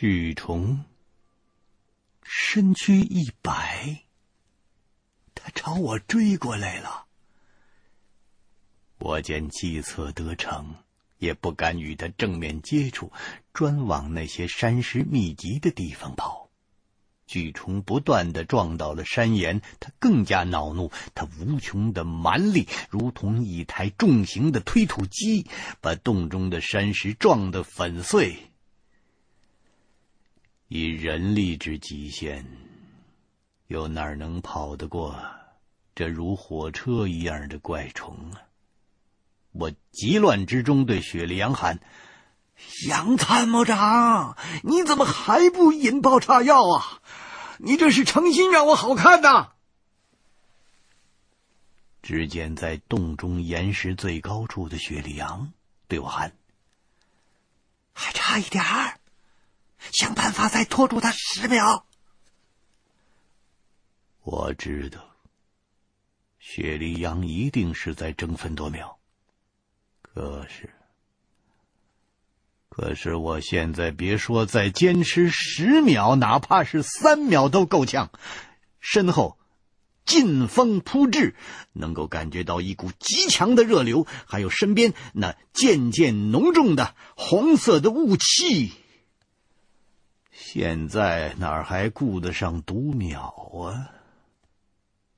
巨虫身躯一摆，他朝我追过来了。我见计策得逞，也不敢与他正面接触，专往那些山石密集的地方跑。巨虫不断的撞到了山岩，他更加恼怒，他无穷的蛮力，如同一台重型的推土机，把洞中的山石撞得粉碎。以人力之极限，又哪能跑得过这如火车一样的怪虫啊？我急乱之中对雪莉杨喊：“杨参谋长，你怎么还不引爆炸药啊？你这是诚心让我好看呐！”只见在洞中岩石最高处的雪莉杨对我喊：“还差一点儿，想办法再拖住他十秒。”我知道，雪莉杨一定是在争分夺秒。可是，可是我现在别说再坚持十秒，哪怕是三秒都够呛。身后劲风扑至，能够感觉到一股极强的热流，还有身边那渐渐浓重的红色的雾气。现在哪还顾得上读秒啊？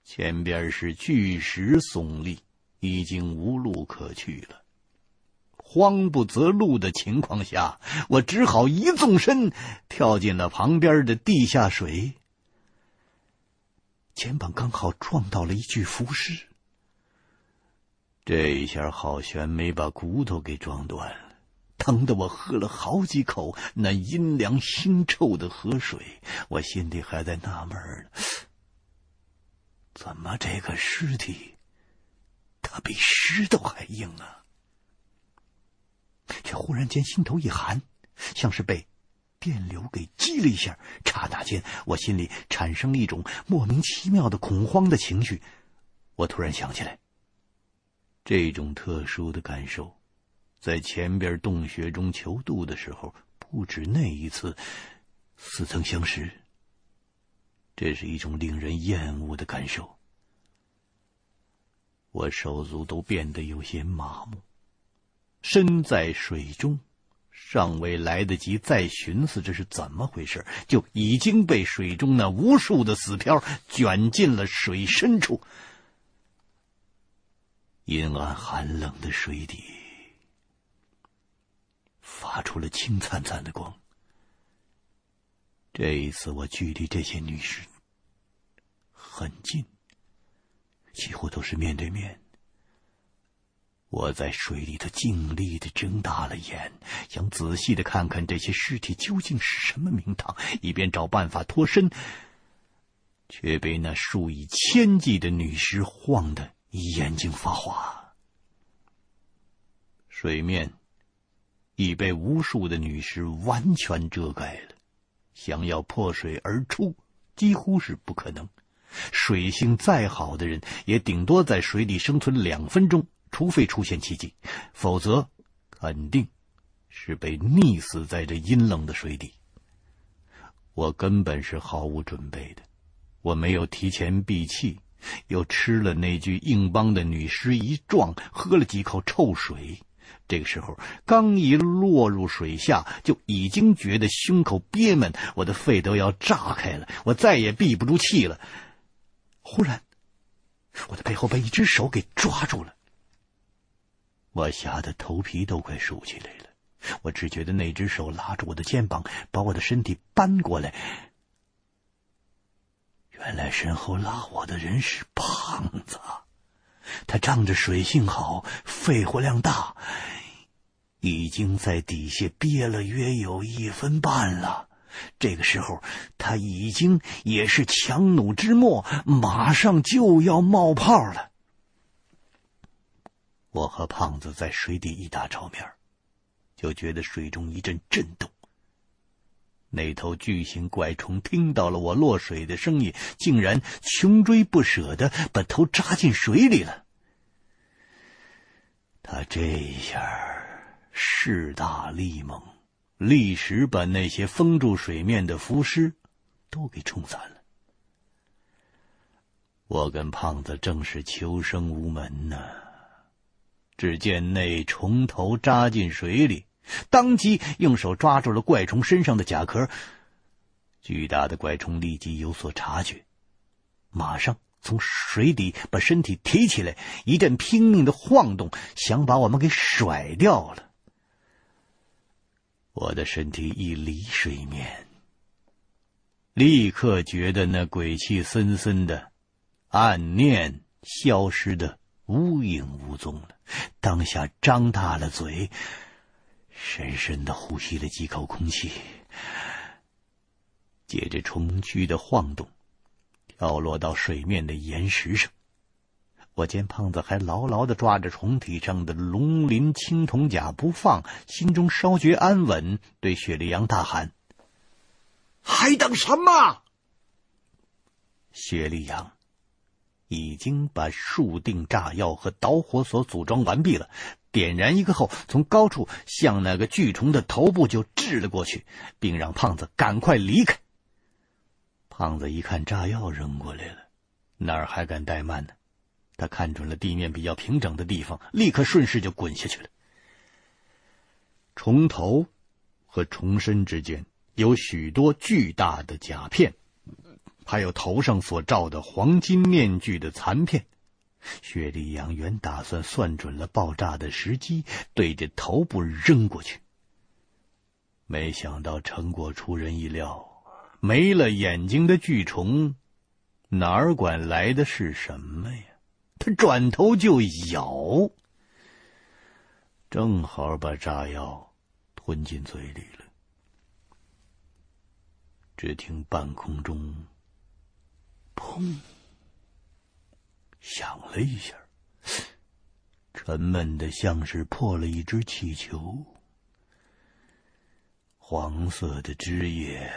前边是巨石耸立，已经无路可去了。慌不择路的情况下，我只好一纵身跳进了旁边的地下水。肩膀刚好撞到了一具浮尸，这一下好悬没把骨头给撞断了，疼得我喝了好几口那阴凉腥臭的河水。我心里还在纳闷呢，怎么这个尸体它比石头还硬啊？却忽然间心头一寒，像是被电流给击了一下。刹那间，我心里产生了一种莫名其妙的恐慌的情绪。我突然想起来，这种特殊的感受，在前边洞穴中求渡的时候，不止那一次，似曾相识。这是一种令人厌恶的感受，我手足都变得有些麻木。身在水中，尚未来得及再寻思这是怎么回事，就已经被水中那无数的死漂卷进了水深处。阴暗寒冷的水底，发出了青灿灿的光。这一次，我距离这些女尸很近，几乎都是面对面。我在水里头尽力的睁大了眼，想仔细的看看这些尸体究竟是什么名堂，以便找办法脱身，却被那数以千计的女尸晃得眼睛发花。水面已被无数的女尸完全遮盖了，想要破水而出几乎是不可能。水性再好的人，也顶多在水里生存两分钟。除非出现奇迹，否则肯定是被溺死在这阴冷的水底。我根本是毫无准备的，我没有提前闭气，又吃了那具硬邦的女尸一撞，喝了几口臭水。这个时候刚一落入水下，就已经觉得胸口憋闷，我的肺都要炸开了，我再也闭不住气了。忽然，我的背后被一只手给抓住了。我吓得头皮都快竖起来了，我只觉得那只手拉着我的肩膀，把我的身体搬过来。原来身后拉我的人是胖子，他仗着水性好，肺活量大，已经在底下憋了约有一分半了。这个时候，他已经也是强弩之末，马上就要冒泡了。我和胖子在水底一打照面，就觉得水中一阵震动。那头巨型怪虫听到了我落水的声音，竟然穷追不舍的把头扎进水里了。他这一下势大力猛，立时把那些封住水面的浮尸都给冲散了。我跟胖子正是求生无门呢，只见那虫头扎进水里，当即用手抓住了怪虫身上的甲壳。巨大的怪虫立即有所察觉，马上从水底把身体提起来，一阵拼命的晃动，想把我们给甩掉了。我的身体一离水面，立刻觉得那鬼气森森的暗念消失的无影无踪了。当下张大了嘴，深深的呼吸了几口空气。借着虫躯的晃动，跳落到水面的岩石上。我见胖子还牢牢的抓着虫体上的龙鳞青铜甲不放，心中稍觉安稳，对雪莉杨大喊：“还等什么？”雪莉杨已经把数錠炸药和导火索组装完毕了，点燃一个后，从高处向那个巨虫的头部就掷了过去，并让胖子赶快离开。胖子一看炸药扔过来了，哪儿还敢怠慢呢？他看准了地面比较平整的地方，立刻顺势就滚下去了。虫头和虫身之间有许多巨大的甲片，还有头上所罩的黄金面具的残片。雪莉杨原打算算准了爆炸的时机，对着头部扔过去，没想到成果出人意料。没了眼睛的巨虫，哪管来的是什么呀？他转头就咬，正好把炸药吞进嘴里了。只听半空中“砰”响了一下，沉闷的像是破了一只气球，黄色的枝叶。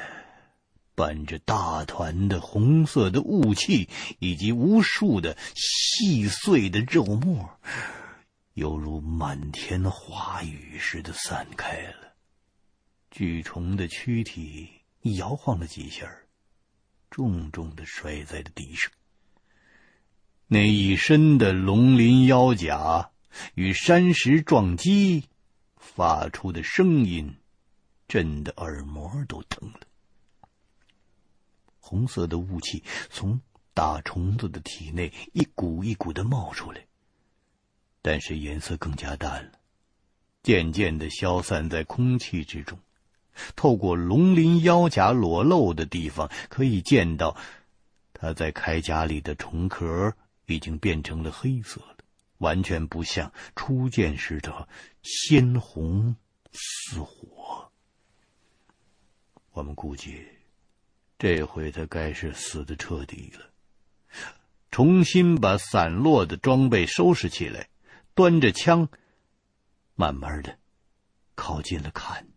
伴着大团的红色的雾气，以及无数的细碎的肉沫，犹如满天花雨似的散开了。巨虫的躯体摇晃了几下，重重的摔在了地上。那一身的龙鳞腰甲与山石撞击，发出的声音，震得耳膜都疼了。红色的雾气从大虫子的体内一股一股的冒出来，但是颜色更加淡了，渐渐的消散在空气之中。透过龙鳞腰甲裸露的地方，可以见到，他在铠甲里的虫壳已经变成了黑色了，完全不像初见时的鲜红似火。我们估计。这回他该是死的彻底了。重新把散落的装备收拾起来，端着枪，慢慢的靠近了看。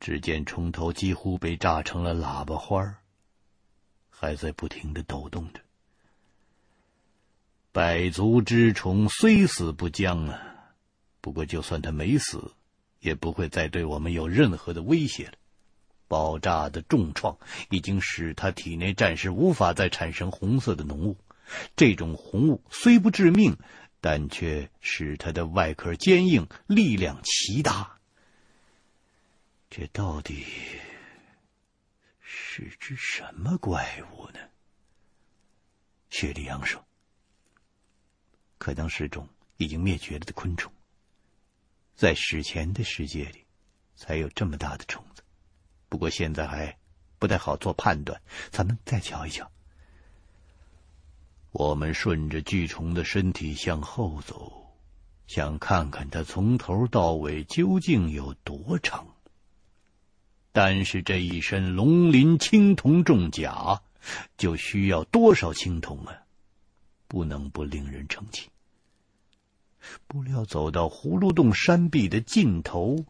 只见虫头几乎被炸成了喇叭花，还在不停的抖动着。百足之虫虽死不僵啊，不过就算它没死，也不会再对我们有任何的威胁了。爆炸的重创已经使它体内暂时无法再产生红色的浓雾，这种红雾虽不致命，但却使它的外壳坚硬，力量奇大。这到底是只什么怪物呢？雪莉杨说：“可能是种已经灭绝了的昆虫，在史前的世界里，才有这么大的虫子。”不过现在还不太好做判断，咱们再瞧一瞧。我们顺着巨虫的身体向后走，想看看它从头到尾究竟有多长。但是这一身龙鳞青铜重甲，就需要多少青铜啊？不能不令人称奇。不料走到葫芦洞山壁的尽头，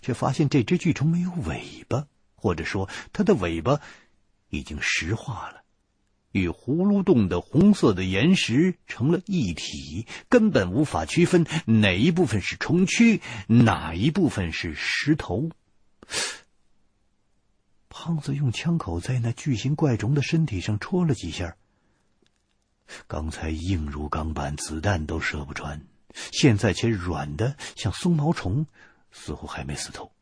却发现这只巨虫没有尾巴。或者说，它的尾巴已经石化了，与葫芦洞的红色的岩石成了一体，根本无法区分哪一部分是虫躯，哪一部分是石头。胖子用枪口在那巨型怪虫的身体上戳了几下，刚才硬如钢板，子弹都射不穿，现在却软的像松毛虫，似乎还没死透。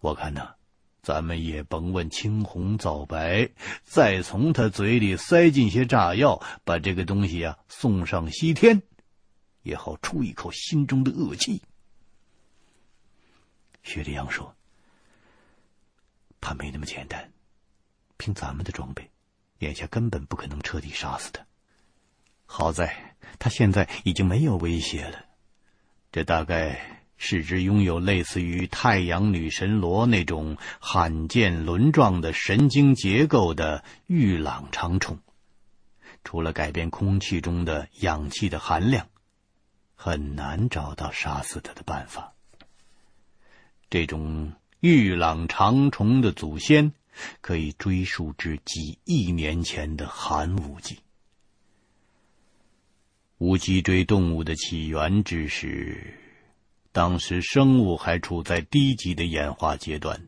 我看呐。咱们也甭问青红皂白，再从他嘴里塞进些炸药，把这个东西啊送上西天，也好出一口心中的恶气。薛立阳说：“他没那么简单，凭咱们的装备，眼下根本不可能彻底杀死他。好在他现在已经没有威胁了，这大概……”是只拥有类似于太阳女神螺那种罕见轮状的神经结构的玉朗长虫，除了改变空气中的氧气的含量，很难找到杀死它的办法。这种玉朗长虫的祖先可以追溯至几亿年前的寒武纪。无脊椎动物的起源之时。当时生物还处在低级的演化阶段。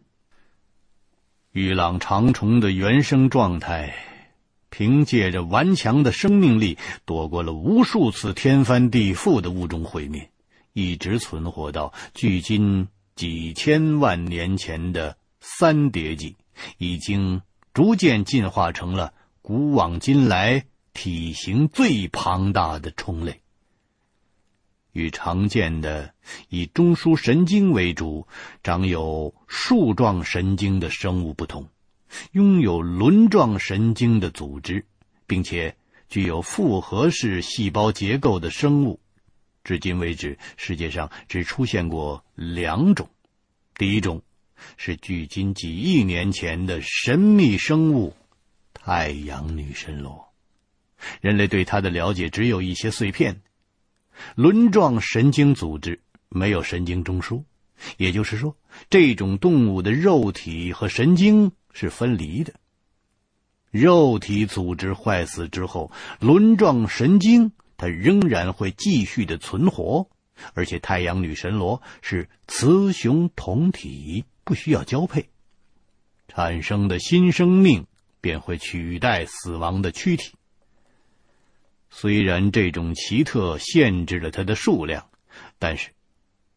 玉朗长虫的原生状态，凭借着顽强的生命力，躲过了无数次天翻地覆的物种毁灭，一直存活到距今几千万年前的三叠纪，已经逐渐进化成了古往今来体型最庞大的虫类。与常见的以中枢神经为主、长有树状神经的生物不同，拥有轮状神经的组织，并且具有复合式细胞结构的生物，至今为止，世界上只出现过两种。第一种是距今几亿年前的神秘生物——太阳女神螺，人类对它的了解只有一些碎片。轮状神经组织没有神经中枢，也就是说，这种动物的肉体和神经是分离的。肉体组织坏死之后，轮状神经它仍然会继续的存活，而且太阳女神螺是雌雄同体，不需要交配，产生的新生命便会取代死亡的躯体。虽然这种奇特限制了它的数量，但是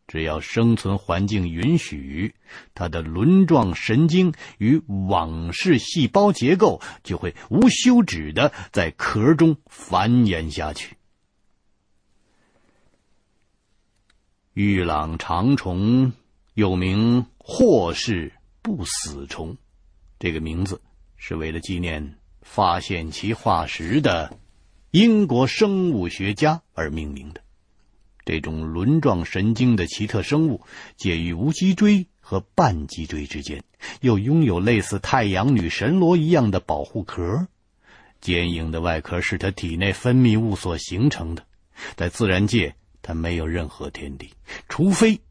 只要生存环境允许，它的轮状神经与网式细胞结构就会无休止的在壳中繁衍下去。玉朗长虫又名霍氏不死虫，这个名字是为了纪念发现其化石的。英国生物学家而命名的这种轮状神经的奇特生物，介于无脊椎和半脊椎之间，又拥有类似太阳女神螺一样的保护壳。坚硬的外壳是它体内分泌物所形成的。在自然界，它没有任何天敌，除非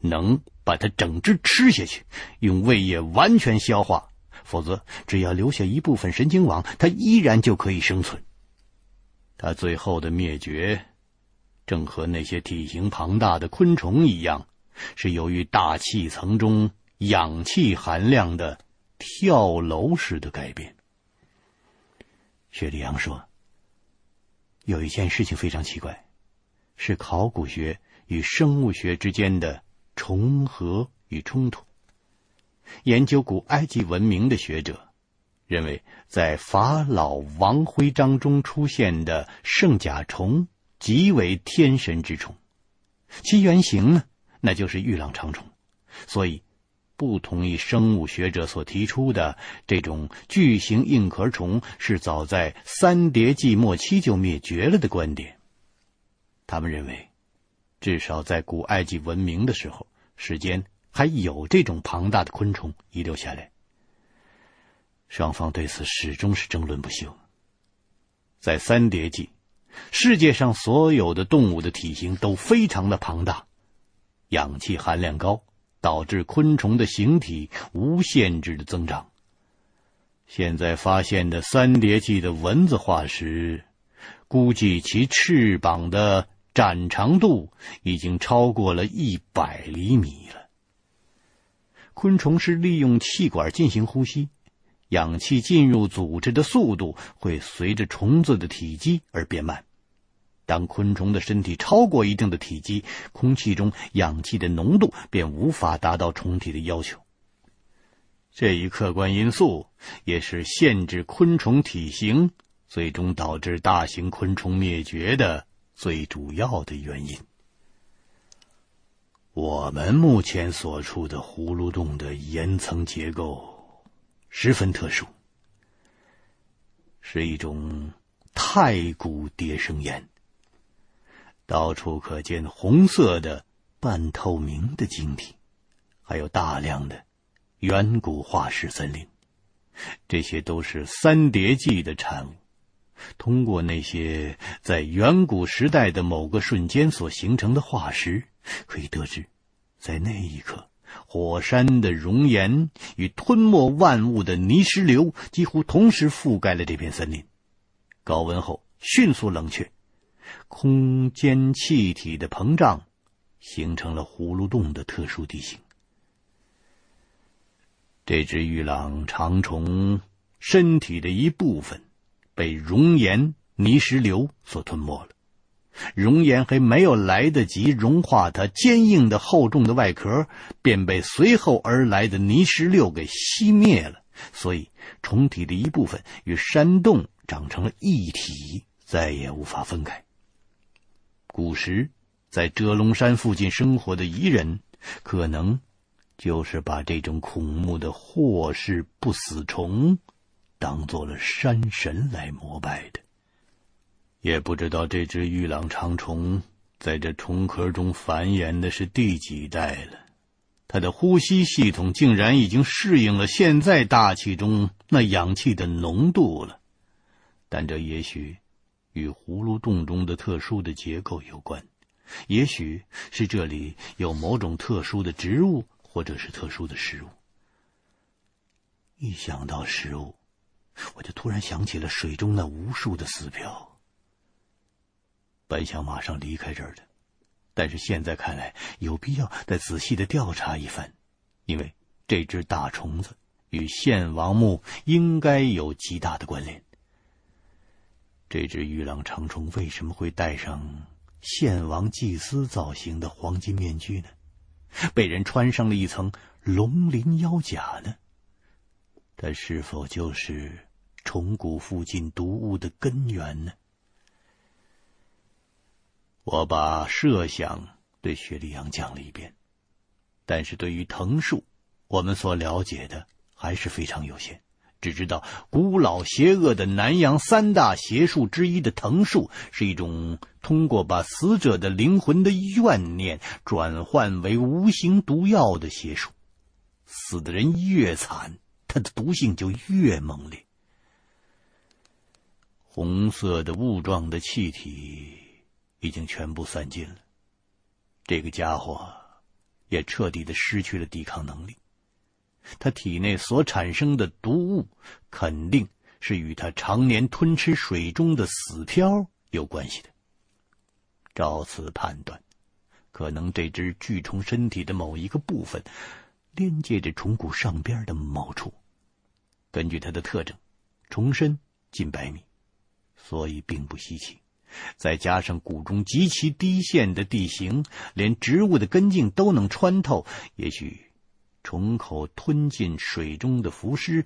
能把它整只吃下去，用胃液完全消化，否则只要留下一部分神经网，它依然就可以生存。它最后的灭绝，正和那些体型庞大的昆虫一样，是由于大气层中氧气含量的跳楼式的改变。薛立阳说：“有一件事情非常奇怪，是考古学与生物学之间的重合与冲突。研究古埃及文明的学者。”认为，在法老王徽章中出现的圣甲虫极为天神之虫，其原型呢，那就是玉浪长虫。所以，不同意生物学者所提出的这种巨型硬壳虫是早在三叠纪末期就灭绝了的观点。他们认为，至少在古埃及文明的时候，世间还有这种庞大的昆虫遗留下来。双方对此始终是争论不休。在三叠纪，世界上所有的动物的体型都非常的庞大，氧气含量高，导致昆虫的形体无限制的增长。现在发现的三叠纪的蚊子化石，估计其翅膀的展长度已经超过了一百厘米了。昆虫是利用气管进行呼吸，氧气进入组织的速度会随着虫子的体积而变慢。当昆虫的身体超过一定的体积，空气中氧气的浓度便无法达到虫体的要求。这一客观因素也是限制昆虫体型，最终导致大型昆虫灭绝的最主要的原因。我们目前所处的葫芦洞的岩层结构十分特殊，是一种太古叠生岩。到处可见红色的半透明的晶体，还有大量的远古化石森林，这些都是三叠纪的产物。通过那些在远古时代的某个瞬间所形成的化石，可以得知，在那一刻，火山的熔岩与吞没万物的泥石流几乎同时覆盖了这片森林，高温后迅速冷却。空间气体的膨胀，形成了葫芦洞的特殊地形。这只玉朗长虫身体的一部分被熔岩泥石流所吞没了，熔岩还没有来得及融化它坚硬的厚重的外壳，便被随后而来的泥石流给熄灭了。所以，虫体的一部分与山洞长成了一体，再也无法分开。古时，在遮龙山附近生活的彝人，可能就是把这种恐怖的霍氏不死虫当做了山神来膜拜的。也不知道这只玉朗长虫在这虫壳中繁衍的是第几代了，它的呼吸系统竟然已经适应了现在大气中那氧气的浓度了。但这也许。与葫芦洞中的特殊的结构有关，也许是这里有某种特殊的植物，或者是特殊的食物。一想到食物，我就突然想起了水中那无数的死漂。本想马上离开这儿的，但是现在看来有必要再仔细的调查一番，因为这只大虫子与献王墓应该有极大的关联。这只玉朗长虫为什么会戴上献王祭司造型的黄金面具呢？被人穿上了一层龙鳞腰甲呢？它是否就是虫谷附近毒物的根源呢？我把设想对雪莉杨讲了一遍，但是对于藤树，我们所了解的还是非常有限。只知道古老邪恶的南洋三大邪术之一的藤树，是一种通过把死者的灵魂的怨念转换为无形毒药的邪术。死的人越惨，它的毒性就越猛烈。红色的雾状的气体已经全部散尽了，这个家伙也彻底的失去了抵抗能力。他体内所产生的毒物，肯定是与他常年吞吃水中的死漂有关系的。照此判断，可能这只巨虫身体的某一个部分，连接着虫骨上边的某处。根据它的特征，虫身近百米，所以并不稀奇。再加上谷中极其低陷的地形，连植物的根茎都能穿透，也许。虫口吞进水中的浮尸，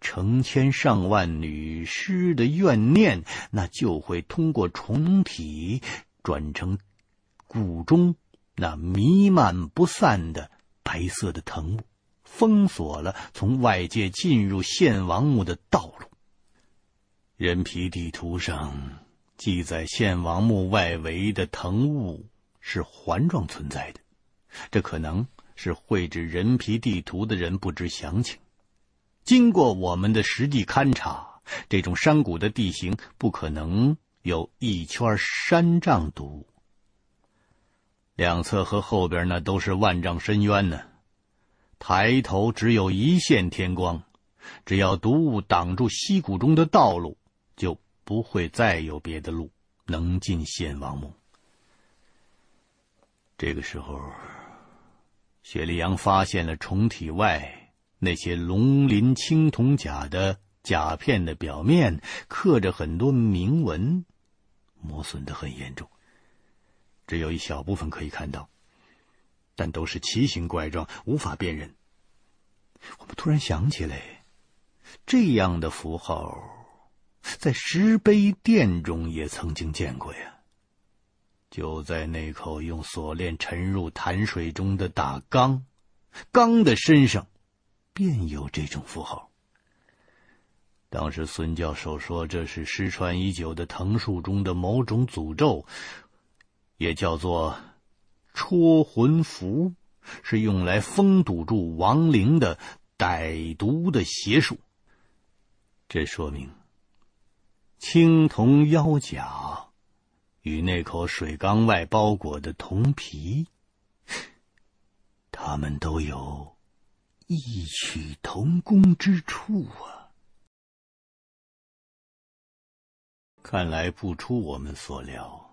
成千上万女尸的怨念，那就会通过虫体转成谷中那弥漫不散的白色的藤雾，封锁了从外界进入献王墓的道路。人皮地图上记载，献王墓外围的藤雾是环状存在的，这可能。是绘制人皮地图的人不知详情。经过我们的实地勘察，这种山谷的地形不可能有一圈山障堵，两侧和后边那都是万丈深渊呢。抬头只有一线天光，只要毒物挡住溪谷中的道路，就不会再有别的路能进献王墓。这个时候，雪莉杨发现了虫体外那些龙鳞青铜甲的甲片的表面刻着很多铭文，磨损得很严重，只有一小部分可以看到，但都是奇形怪状，无法辨认。我们突然想起来，这样的符号在石碑店中也曾经见过呀。就在那口用锁链沉入潭水中的大缸，缸的身上便有这种符号。当时孙教授说，这是失传已久的藤树中的某种诅咒，也叫做戳魂符，是用来封堵住亡灵的歹毒的邪术。这说明青铜腰甲。与那口水缸外包裹的铜皮，他们都有异曲同工之处啊！看来不出我们所料，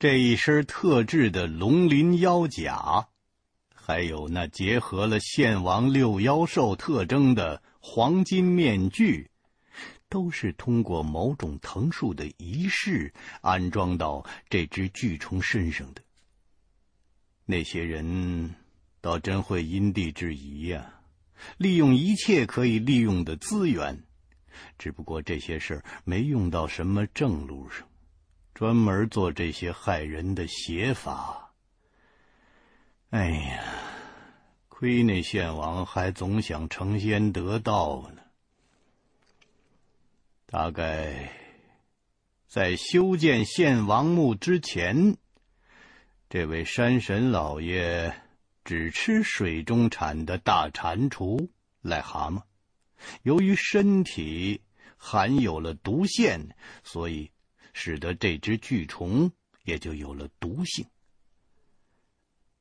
这一身特制的龙鳞腰甲，还有那结合了献王六妖兽特征的黄金面具。都是通过某种藤树的仪式安装到这只巨虫身上的。那些人倒真会因地制宜呀，利用一切可以利用的资源。只不过这些事儿没用到什么正路上，专门做这些害人的邪法。哎呀，亏那献王还总想成仙得道呢。大概在修建献王墓之前，这位山神老爷只吃水中产的大蟾蜍、癞蛤蟆，由于身体含有了毒腺，所以使得这只巨虫也就有了毒性。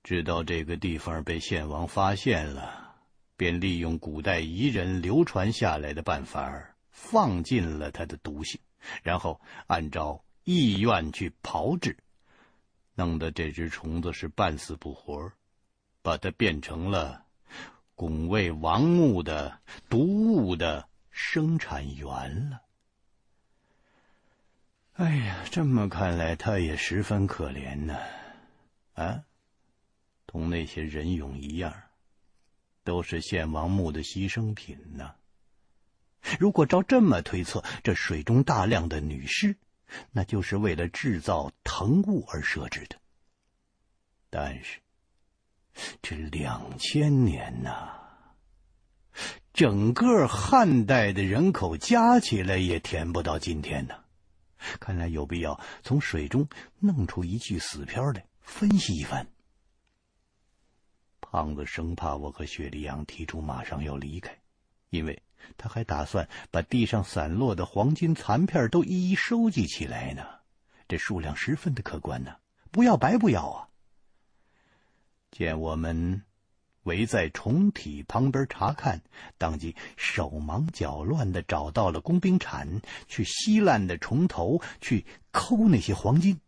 知道这个地方被献王发现了，便利用古代彝人流传下来的办法放进了他的毒性，然后按照意愿去炮制，弄得这只虫子是半死不活，把它变成了拱卫王墓的毒物的生产源了。哎呀，这么看来，他也十分可怜呢，啊，同那些人俑一样，都是献王墓的牺牲品呢。如果照这么推测，这水中大量的女尸，那就是为了制造藤物而设置的。但是，这两千年呐，整个汉代的人口加起来也填不到今天呢。看来有必要从水中弄出一具死漂来分析一番。胖子生怕我和雪莉杨提出马上要离开，因为。他还打算把地上散落的黄金残片都一一收集起来呢，这数量十分的可观呢，不要白不要啊！见我们围在虫体旁边查看，当即手忙脚乱的找到了工兵铲，去稀烂的虫头，去抠那些黄金。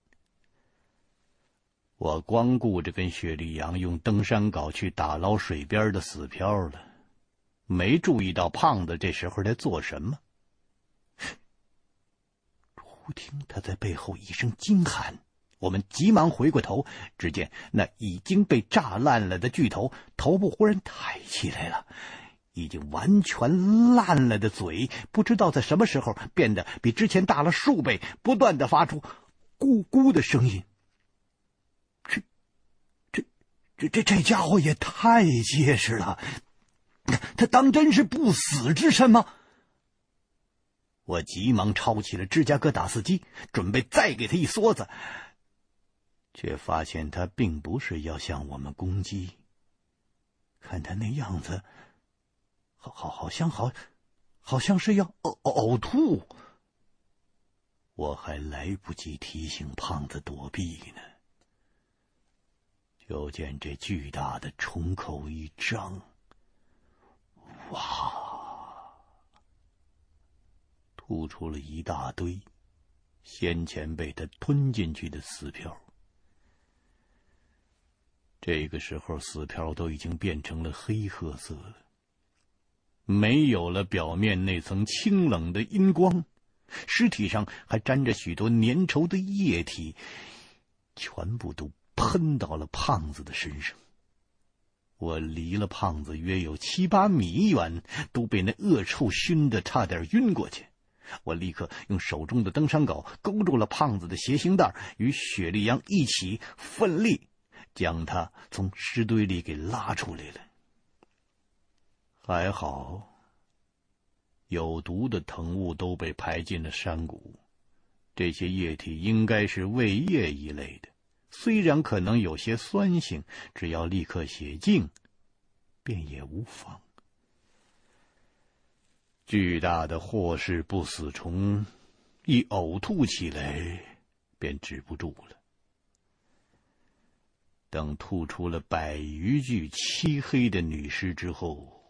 我光顾着跟雪莉杨用登山镐去打捞水边的死漂了。没注意到胖子这时候在做什么。忽听他在背后一声惊喊，我们急忙回过头，只见那已经被炸烂了的巨头头部忽然抬起来了，已经完全烂了的嘴，不知道在什么时候变得比之前大了数倍，不断的发出咕咕的声音。这、这、这、这这家伙也太结实了！他当真是不死之身吗？我急忙抄起了芝加哥打字机，准备再给他一梭子，却发现他并不是要向我们攻击，看他那样子，好好像好好像是要呕呕吐。我还来不及提醒胖子躲避呢。就见这巨大的虫口一张。哇！吐出了一大堆先前被他吞进去的死票。这个时候，死漂都已经变成了黑褐色了，没有了表面那层清冷的阴光，尸体上还沾着许多粘稠的液体，全部都喷到了胖子的身上。我离了胖子约有七八米远，都被那恶臭熏得差点晕过去。我立刻用手中的登山镐勾住了胖子的鞋型带，与雪莉杨一起奋力。将他从尸堆里给拉出来了。还好，有毒的藤物都被排进了山谷。这些液体应该是胃液一类的，虽然可能有些酸性，只要立刻洗净，便也无妨。巨大的霍氏不死虫一呕吐起来，便止不住了。等吐出了百余具漆黑的女尸之后，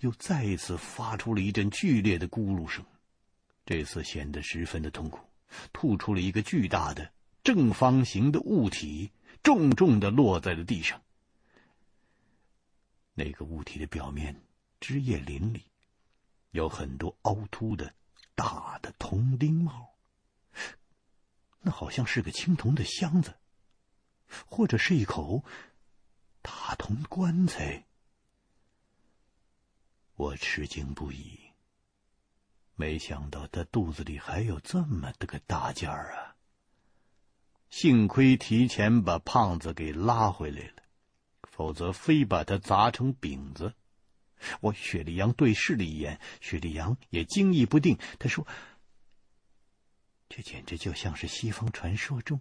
又再次发出了一阵剧烈的咕噜声，这次显得十分的痛苦。吐出了一个巨大的正方形的物体，重重的落在了地上。那个物体的表面枝叶林立，有很多凹凸的大的铜钉帽，那好像是个青铜的箱子。或者是一口大铜棺材，我吃惊不已。没想到他肚子里还有这么的个大件儿啊！幸亏提前把胖子给拉回来了，否则非把他砸成饼子。我雪莉杨对视了一眼，雪莉杨也惊异不定。他说：“这简直就像是西方传说中……”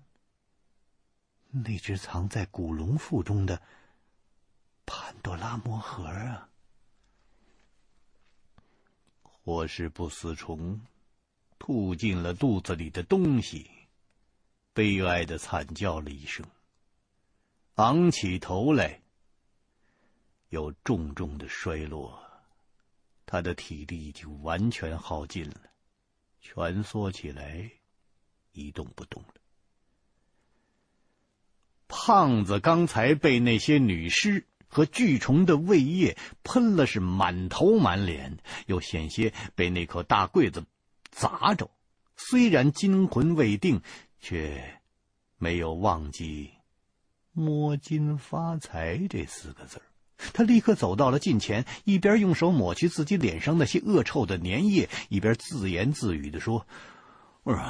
那只藏在古龙腹中的潘多拉魔盒啊！或是不死虫吐进了肚子里的东西，悲哀的惨叫了一声，昂起头来，又重重的摔落。他的体力已经完全耗尽了，蜷缩起来，一动不动了。胖子刚才被那些女尸和巨虫的胃液喷了，是满头满脸，又险些被那口大柜子砸着。虽然惊魂未定，却没有忘记“摸金发财”这四个字。他立刻走到了近前，一边用手抹去自己脸上那些恶臭的粘液，一边自言自语地说。不是，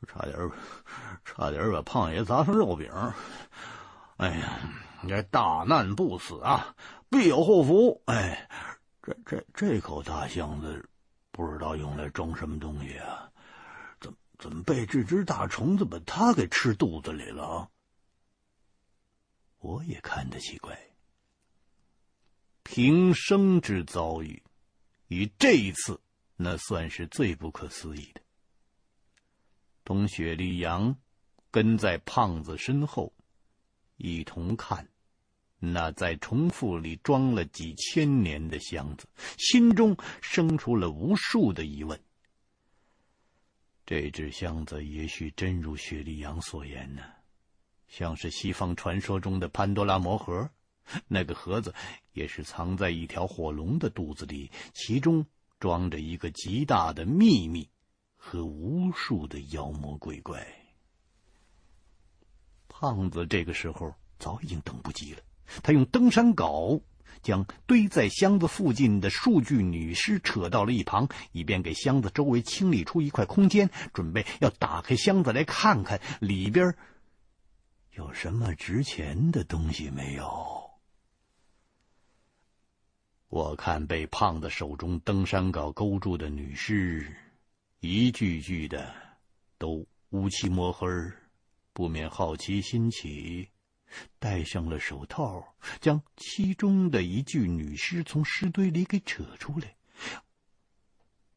我差点，差点把胖爷砸成肉饼。哎呀，这大难不死啊，必有后福。哎，这这这口大箱子，不知道用来装什么东西啊？怎怎么被这只大虫子把它给吃肚子里了？我也看得奇怪。平生之遭遇，与这一次，那算是最不可思议的。同雪莉杨跟在胖子身后，一同看那在重复里装了几千年的箱子，心中生出了无数的疑问。这只箱子也许真如雪莉杨所言呢，像是西方传说中的潘多拉魔盒。那个盒子也是藏在一条火龙的肚子里，其中装着一个极大的秘密。和无数的妖魔鬼怪，胖子这个时候早已经等不及了。他用登山镐将堆在箱子附近的数具女尸扯到了一旁，以便给箱子周围清理出一块空间，准备要打开箱子来看看里边有什么值钱的东西没有。我看被胖子手中登山镐勾住的女尸。一句句的都乌漆抹黑，不免好奇心起，戴上了手套，将其中的一具女尸从尸堆里给扯出来。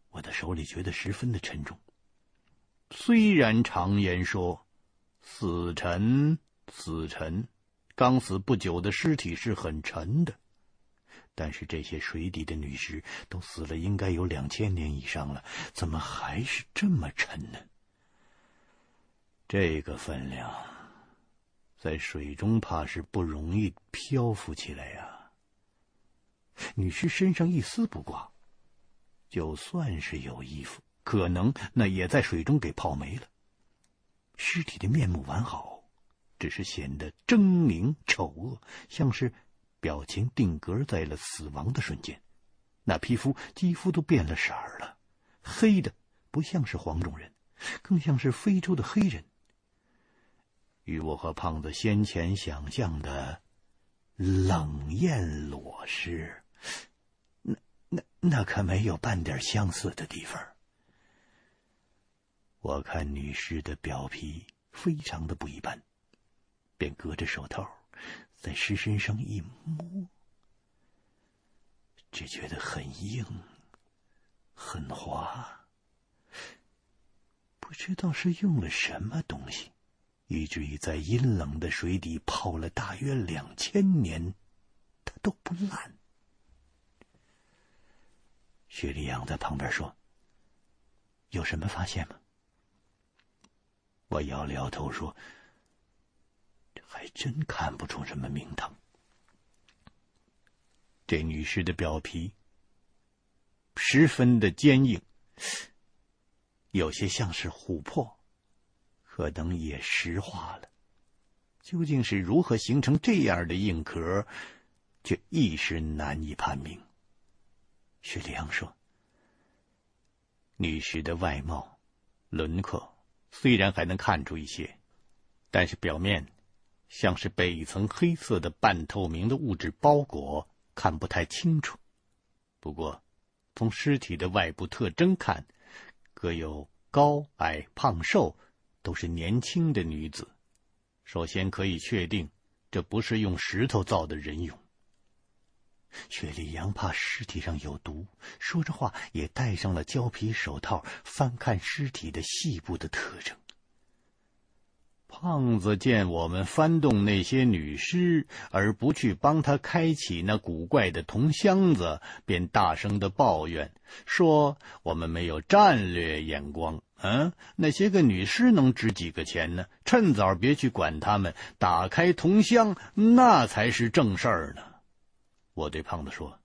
我的手里觉得十分的沉重。虽然常言说，死沉死沉，刚死不久的尸体是很沉的，但是这些水底的女尸都死了，应该有两千年以上了，怎么还是这么沉呢？这个分量，在水中怕是不容易漂浮起来呀。女尸身上一丝不挂，就算是有衣服，可能那也在水中给泡没了。尸体的面目完好，只是显得狰狞丑恶，像是。表情定格在了死亡的瞬间，那皮肤几乎都变了色儿了，黑的不像是黄种人，更像是非洲的黑人。与我和胖子先前想象的冷艳裸尸，那那那可没有半点相似的地方。我看女尸的表皮非常的不一般，便隔着手套。在尸身上一摸，只觉得很硬，很滑。不知道是用了什么东西，以至于在阴冷的水底泡了大约两千年，它都不烂。薛立阳在旁边说：“有什么发现吗？”我摇了摇头说。还真看不出什么名堂。这女尸的表皮十分的坚硬，有些像是琥珀，可能也石化了。究竟是如何形成这样的硬壳，却一时难以判明。徐良说：“女尸的外貌、轮廓虽然还能看出一些，但是表面……”像是被一层黑色的半透明的物质包裹，看不太清楚。不过，从尸体的外部特征看，各有高矮胖瘦，都是年轻的女子。首先可以确定，这不是用石头造的人俑。雪莉杨怕尸体上有毒，说着话也戴上了胶皮手套，翻看尸体的细部的特征。胖子见我们翻动那些女尸，而不去帮他开启那古怪的铜箱子，便大声的抱怨说：“我们没有战略眼光。嗯，那些个女尸能值几个钱呢？趁早别去管他们，打开铜箱，那才是正事儿呢。”我对胖子说：“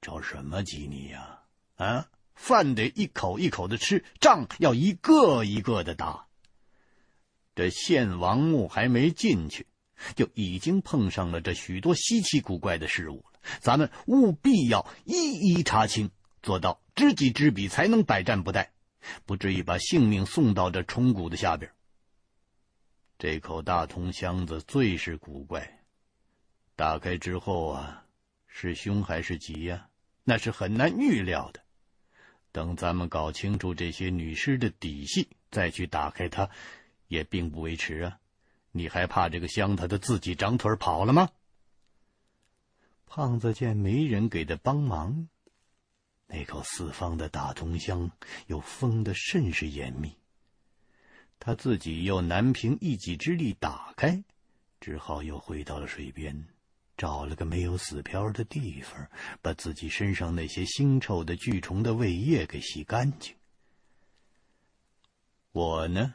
着什么急你呀？啊，饭得一口一口的吃，仗要一个一个的打。”这献王墓还没进去，就已经碰上了这许多稀奇古怪的事物了。咱们务必要一一查清，做到知己知彼，才能百战不殆，不至于把性命送到这虫谷的下边。这口大铜箱子最是古怪，打开之后啊，是凶还是吉呀？那是很难预料的。等咱们搞清楚这些女尸的底细，再去打开它。也并不为迟啊！你还怕这个箱子他自己长腿跑了吗？胖子见没人给他帮忙，那口四方的大铜箱又封得甚是严密，他自己又难凭一己之力打开，只好又回到了水边，找了个没有死漂的地方，把自己身上那些腥臭的巨虫的胃液给洗干净。我呢？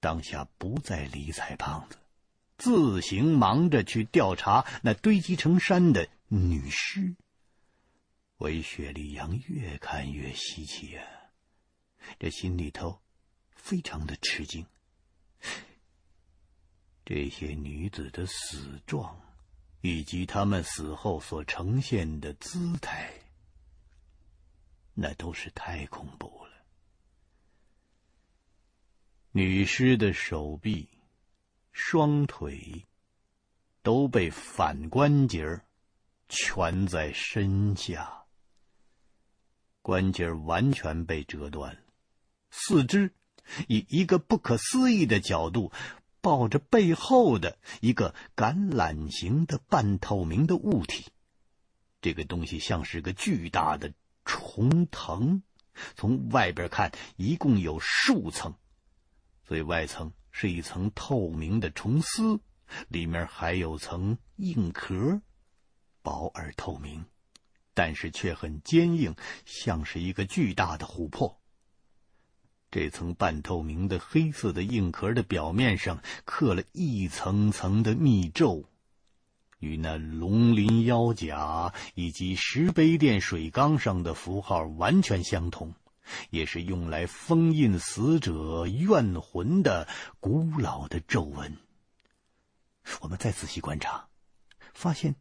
当下不再理睬胖子，自行忙着去调查那堆积成山的女尸。韦雪莉杨越看越稀奇呀、啊，这心里头非常的吃惊。这些女子的死状，以及她们死后所呈现的姿态，那都是太恐怖了。女尸的手臂、双腿都被反关节蜷在身下，关节完全被折断了。四肢以一个不可思议的角度抱着背后的一个橄榄形的半透明的物体，这个东西像是个巨大的虫藤，从外边看一共有数层。最外层是一层透明的虫丝，里面还有层硬壳，薄而透明，但是却很坚硬，像是一个巨大的琥珀。这层半透明的黑色的硬壳的表面上刻了一层层的密咒，与那龙鳞腰甲以及石碑店水缸上的符号完全相同，也是用来封印死者怨魂的古老的咒文。我们再仔细观察，发现。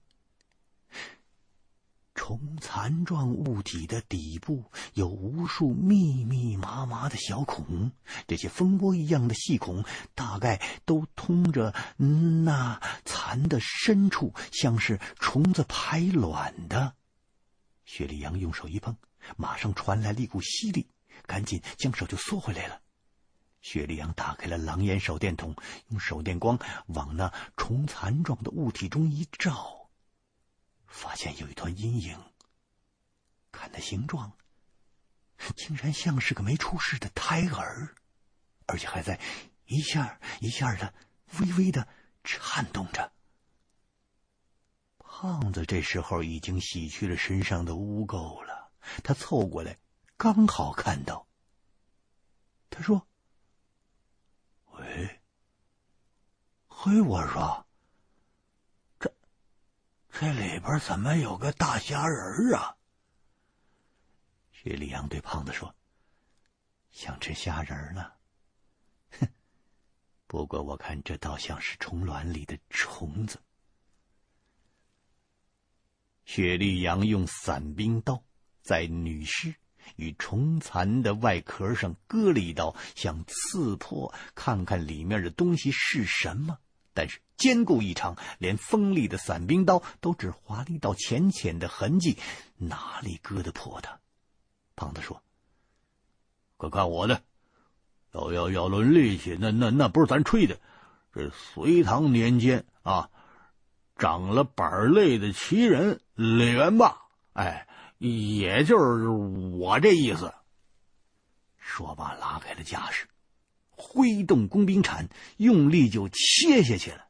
虫残状物体的底部有无数密密麻麻的小孔，这些蜂窝一样的细孔大概都通着那残的深处，像是虫子排卵的。雪莉杨用手一碰，马上传来了一股吸力，赶紧将手就缩回来了。雪莉杨打开了狼烟手电筒，用手电光往那虫残状的物体中一照。发现有一团阴影，看那形状，竟然像是个没出世的胎儿，而且还在一下一下的微微的颤动着。胖子这时候已经洗去了身上的污垢了，他凑过来，刚好看到。他说：“喂，嘿，我说。”这这里边怎么有个大虾仁啊？薛里阳对胖子说：“想吃虾仁呢。”哼，不过我看这倒像是虫卵里的虫子。薛里阳用散兵刀在女尸与虫残的外壳上割了一刀，想刺破，看看里面的东西是什么。但是坚固异常，连锋利的散兵刀都只划了一道浅浅的痕迹，哪里割得破的？胖子说：“快看我的，要要要论力气，那那那不是咱吹的。这隋唐年间啊，长了板类的奇人李元霸，哎，也就是我这意思。”说罢，拉开了架势。挥动工兵铲，用力就切下去了。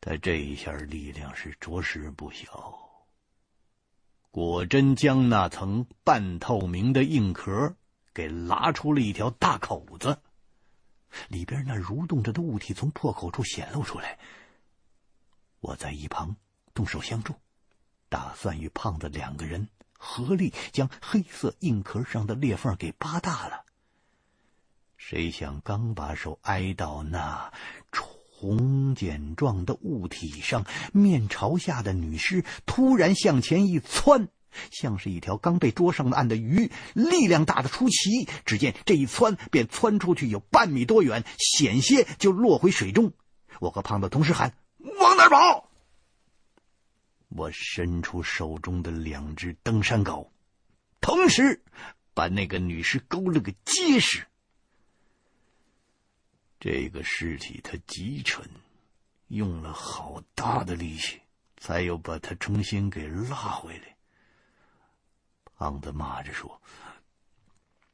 他这一下力量是着实不小，果真将那层半透明的硬壳给拉出了一条大口子，里边那蠕动着的物体从破口处显露出来。我在一旁动手相助，打算与胖子两个人合力将黑色硬壳上的裂缝给扒大了。谁想刚把手挨到那虫茧状的物体上，面朝下的女尸突然向前一窜，像是一条刚被捉上岸的鱼，力量大的出奇。只见这一窜便窜出去有半米多远，险些就落回水中。我和胖子同时喊：“往哪跑？”我伸出手中的两只登山镐，同时把那个女尸勾了个结实。这个尸体它极沉，用了好大的力气，才又把它重新给拉回来。胖子骂着说：“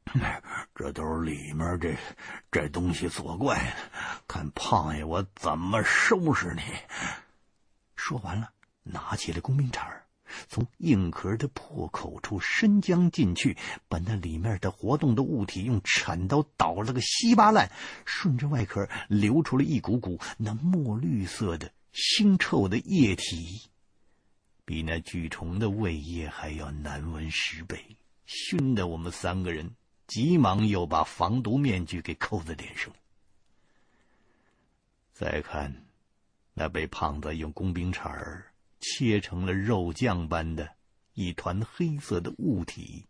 这都是里面这这东西作怪，看胖爷我怎么收拾你！”说完了，拿起了工兵铲。从硬壳的破口处伸将进去，把那里面的活动的物体用铲刀捣了个稀巴烂，顺着外壳流出了一股股那墨绿色的腥臭的液体，比那巨虫的胃液还要难闻十倍，熏得我们三个人急忙又把防毒面具给扣在脸上。再看，那被胖子用工兵铲。切成了肉酱般的一团黑色的物体，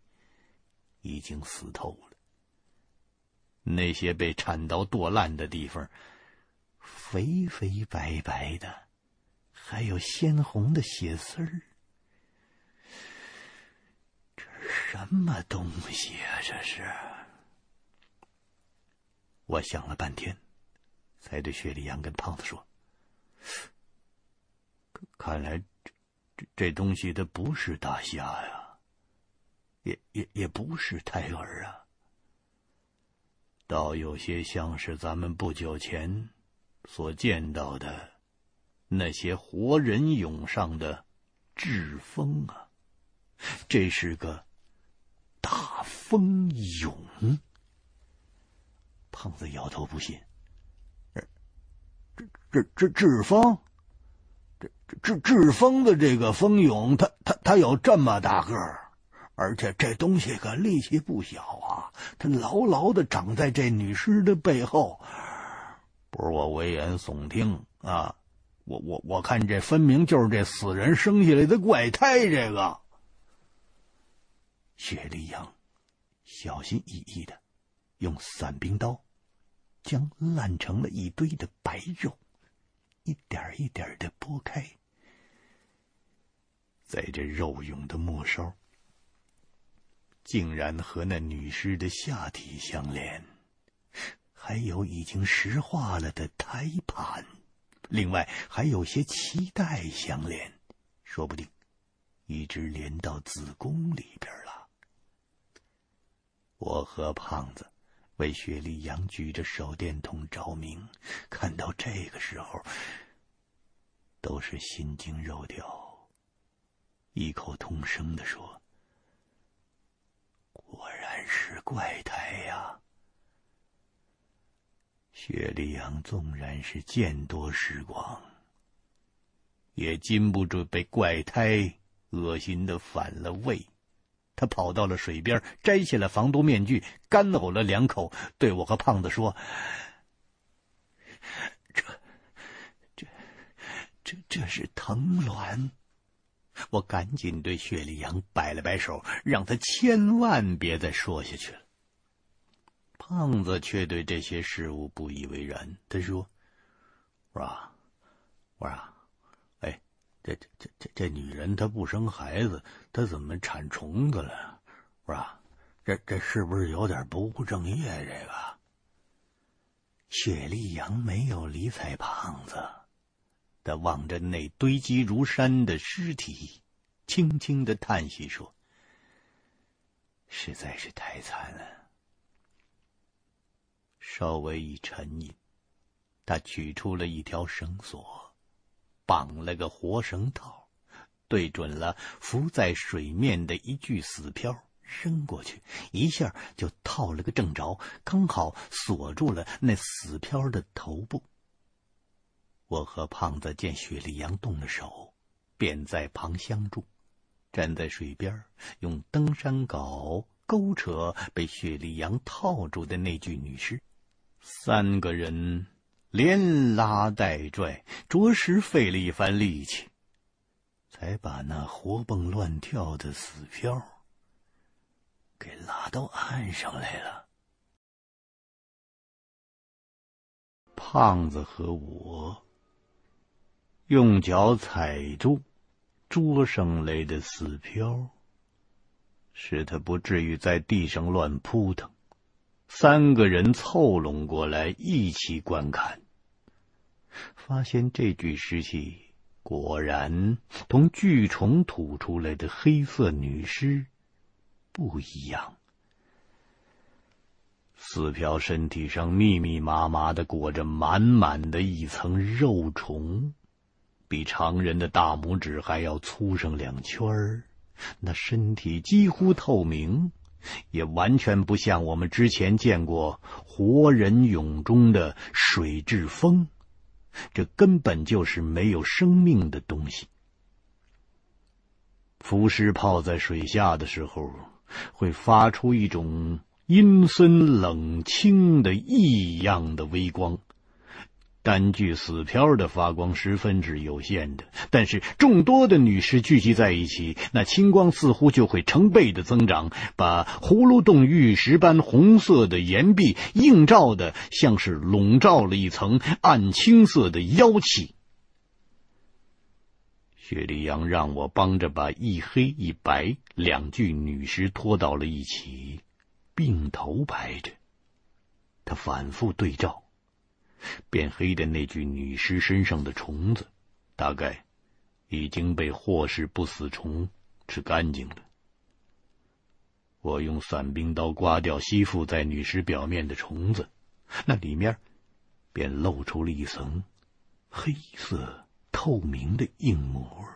已经死透了。那些被铲刀剁烂的地方，肥肥白白的，还有鲜红的血丝儿。这什么东西啊？这是？我想了半天，才对雪里阳跟胖子说。看来这这这东西它不是大虾呀，也也也不是胎儿啊，倒有些像是咱们不久前所见到的那些活人俑上的志峰啊。这是个大蜂蛹。胖子摇头不信：“这、这、这治蜂？这、治治蜂的这个蜂蛹，它、它、它有这么大个儿，而且这东西可力气不小啊！它牢牢的长在这女尸的背后。不是我危言耸听啊！我、我、我看这分明就是这死人生下来的怪胎。这个。”雪莉杨小心翼翼的用散兵刀。将烂成了一堆的白肉，一点一点的剥开，在这肉蛹的末梢，竟然和那女尸的下体相连，还有已经石化了的胎盘，另外还有些脐带相连，说不定一直连到子宫里边了。我和胖子。为雪莉杨举着手电筒照明，看到这个时候，都是心惊肉跳，异口同声地说：“果然是怪胎呀！”雪莉杨纵然是见多识广，也禁不住被怪胎恶心的反了胃。他跑到了水边，摘下了防毒面具，干呕了两口，对我和胖子说：“这、这、这、这是藤卵。”我赶紧对雪莉杨摆了摆手，让他千万别再说下去了。胖子却对这些事物不以为然，他说：“我说，我说。”这这这这这女人她不生孩子，她怎么产虫子了？我说？这这是不是有点不务正业？这个雪莉杨没有理睬胖子，他望着那堆积如山的尸体，轻轻的叹息说：“实在是太惨了。”稍微一沉吟，他取出了一条绳索。绑了个活绳套，对准了浮在水面的一具死漂，扔过去，一下就套了个正着，刚好锁住了那死漂的头部。我和胖子见雪莉杨动了手，便在旁相助，站在水边，用登山镐勾扯被雪莉杨套住的那具女尸，三个人。连拉带拽，着实费了一番力气，才把那活蹦乱跳的死漂给拉到岸上来了。胖子和我用脚踩住桌上来的死漂，使他不至于在地上乱扑腾。三个人凑拢过来，一起观看，发现这具尸体果然同巨虫吐出来的黑色女尸不一样。死漂身体上密密麻麻的裹着满满的一层肉虫，比常人的大拇指还要粗上两圈儿，那身体几乎透明。也完全不像我们之前见过活人蛹中的水蛭蜂，这根本就是没有生命的东西。浮尸泡在水下的时候，会发出一种阴森冷清的异样的微光。单具死漂的发光十分之有限的，但是众多的女尸聚集在一起，那青光似乎就会成倍的增长，把葫芦洞玉石般红色的岩壁映照的像是笼罩了一层暗青色的妖气。雪莉杨让我帮着把一黑一白两具女尸拖到了一起，并头排着，他反复对照。变黑的那具女尸身上的虫子，大概已经被霍氏不死虫吃干净了。我用散兵刀刮掉吸附在女尸表面的虫子，那里面便露出了一层黑色透明的硬膜。